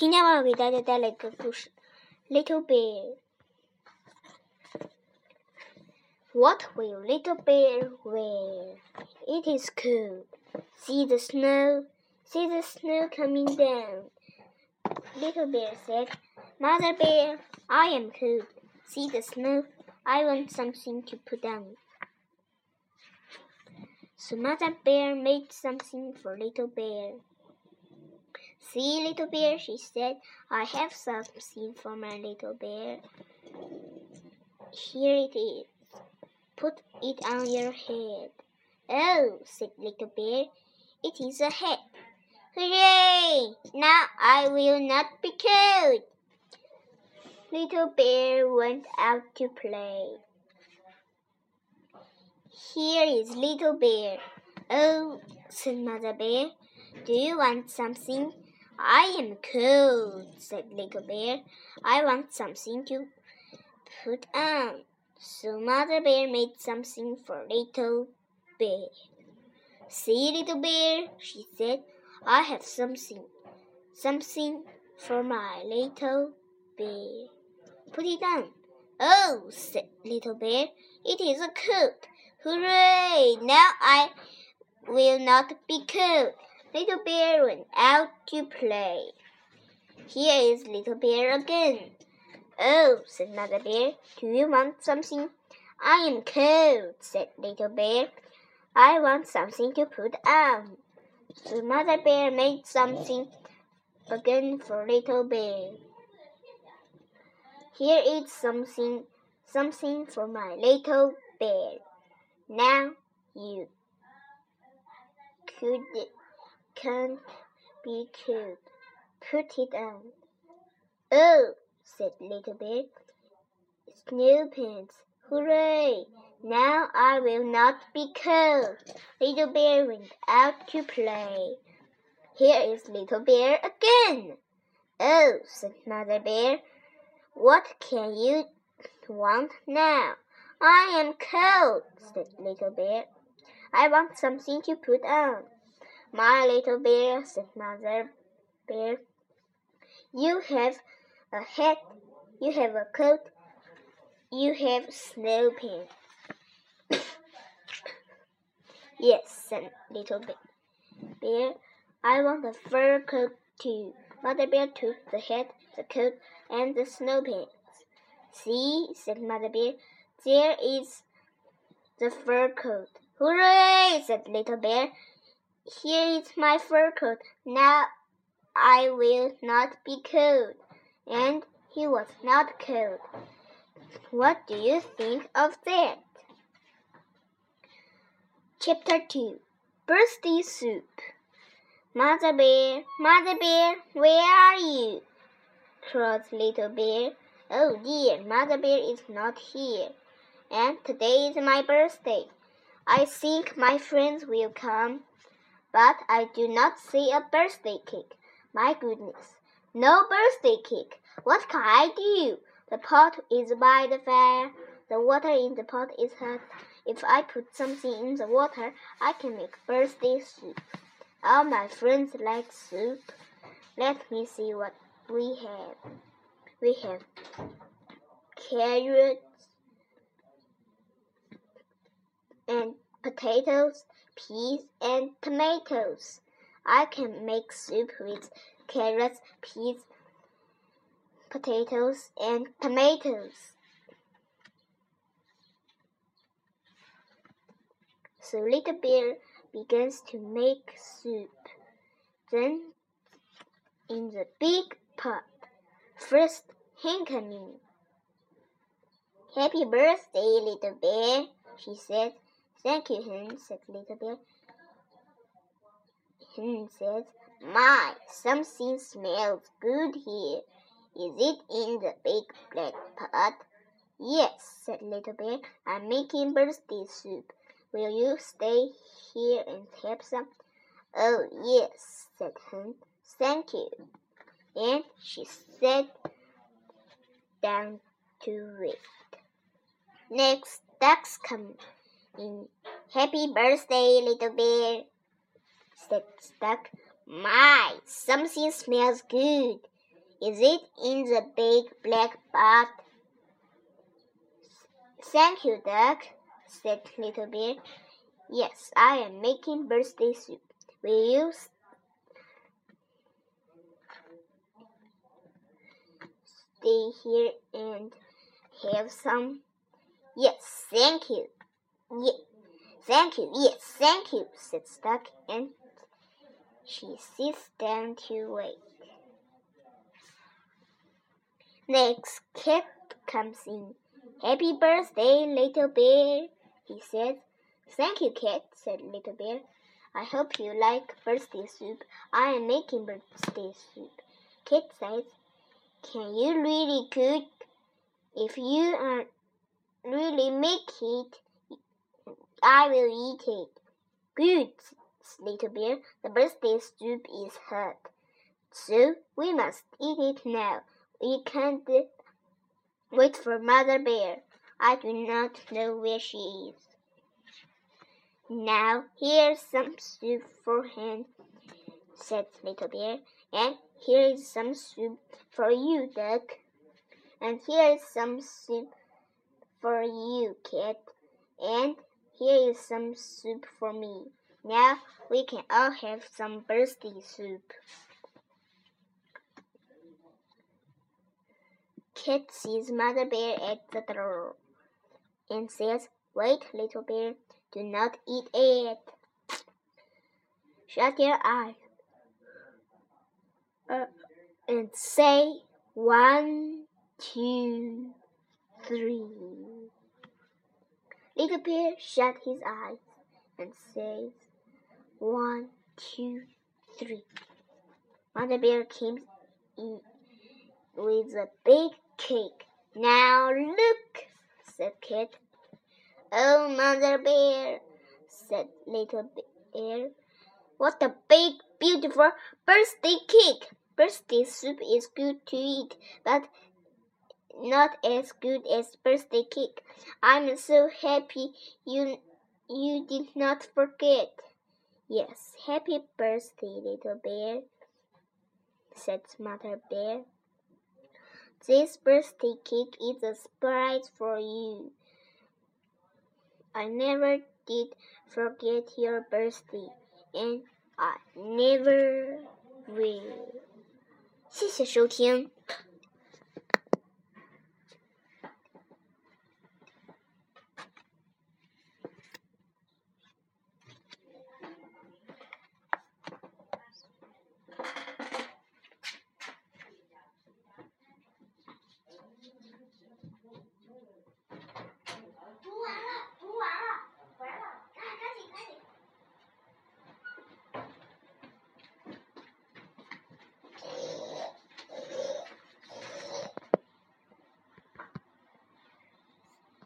今天我要给大家带来一个故事，《Little Bear》。What will Little Bear wear? It is cold. See the snow. See the snow coming down. Little Bear said, Mother Bear, I am cold. See the snow. I want something to put on. So Mother Bear made something for Little Bear. See, little bear, she said, I have something for my little bear. Here it is. Put it on your head. Oh, said little bear, it is a hat. Hooray! Now I will not be cold. Little bear went out to play. Here is little bear. Oh, said mother bear, do you want something? I am cold, said Little Bear. I want something to put on. So Mother Bear made something for Little Bear. See, Little Bear, she said, I have something, something for my little bear. Put it on. Oh, said Little Bear, it is a coat. Hooray! Now I will not be cold. Little Bear went out to play. Here is Little Bear again. Oh, said Mother Bear, do you want something? I am cold, said Little Bear. I want something to put on. So Mother Bear made something again for Little Bear. Here is something, something for my little bear. Now you could can't be killed. Put it on. Oh, said Little Bear. Snow pants. Hooray! Now I will not be cold. Little Bear went out to play. Here is Little Bear again. Oh, said Mother Bear. What can you want now? I am cold, said Little Bear. I want something to put on. My little bear, said Mother Bear, you have a hat, you have a coat, you have snow pants. yes, said Little Bear, I want a fur coat too. Mother Bear took the hat, the coat, and the snow pants. See, said Mother Bear, there is the fur coat. Hooray! said Little Bear. Here is my fur coat. Now I will not be cold. And he was not cold. What do you think of that? Chapter 2 Birthday Soup Mother Bear, Mother Bear, where are you? cried Little Bear. Oh dear, Mother Bear is not here. And today is my birthday. I think my friends will come but I do not see a birthday cake. My goodness, no birthday cake. What can I do? The pot is by the fire. The water in the pot is hot. If I put something in the water, I can make birthday soup. All my friends like soup. Let me see what we have. We have carrots and potatoes peas, and tomatoes. I can make soup with carrots, peas, potatoes, and tomatoes. So Little Bear begins to make soup. Then, in the big pot, first came in. Happy birthday, Little Bear, she said. Thank you, Hen, said Little Bear. Hen said, My, something smells good here. Is it in the big black pot? Yes, said Little Bear. I'm making birthday soup. Will you stay here and have some? Oh, yes, said Hen. Thank you. And she sat down to wait. Next, ducks come in Happy birthday, little bear, said Duck. My, something smells good. Is it in the big black pot? Thank you, Duck, said Little Bear. Yes, I am making birthday soup. Will you stay here and have some? Yes, thank you. Yeah, thank you. Yes, thank you, said Duck, and she sits down to wait. Next, Cat comes in. Happy birthday, little bear, he said. Thank you, Cat, said Little Bear. I hope you like birthday soup. I am making birthday soup. Cat says, Can you really cook? If you are really make it, I will eat it. Good, Little Bear. The birthday soup is hot. So we must eat it now. We can't wait for Mother Bear. I do not know where she is. Now here's some soup for Hen, said Little Bear. And here is some soup for you, Duck. And here is some soup for you, Cat. And here is some soup for me. Now we can all have some birthday soup. Cat sees Mother Bear at the door and says, Wait, little bear, do not eat it. Shut your eyes uh, and say one, two, three. Little bear shut his eyes and says one, two, three. Mother bear came in with a big cake. Now look, said Cat. Oh, Mother Bear, said Little Bear. What a big, beautiful birthday cake! Birthday soup is good to eat, but not as good as birthday cake. I'm so happy you you did not forget. Yes, happy birthday, little bear, said Mother Bear. This birthday cake is a surprise for you. I never did forget your birthday, and I never will. 谢谢收听。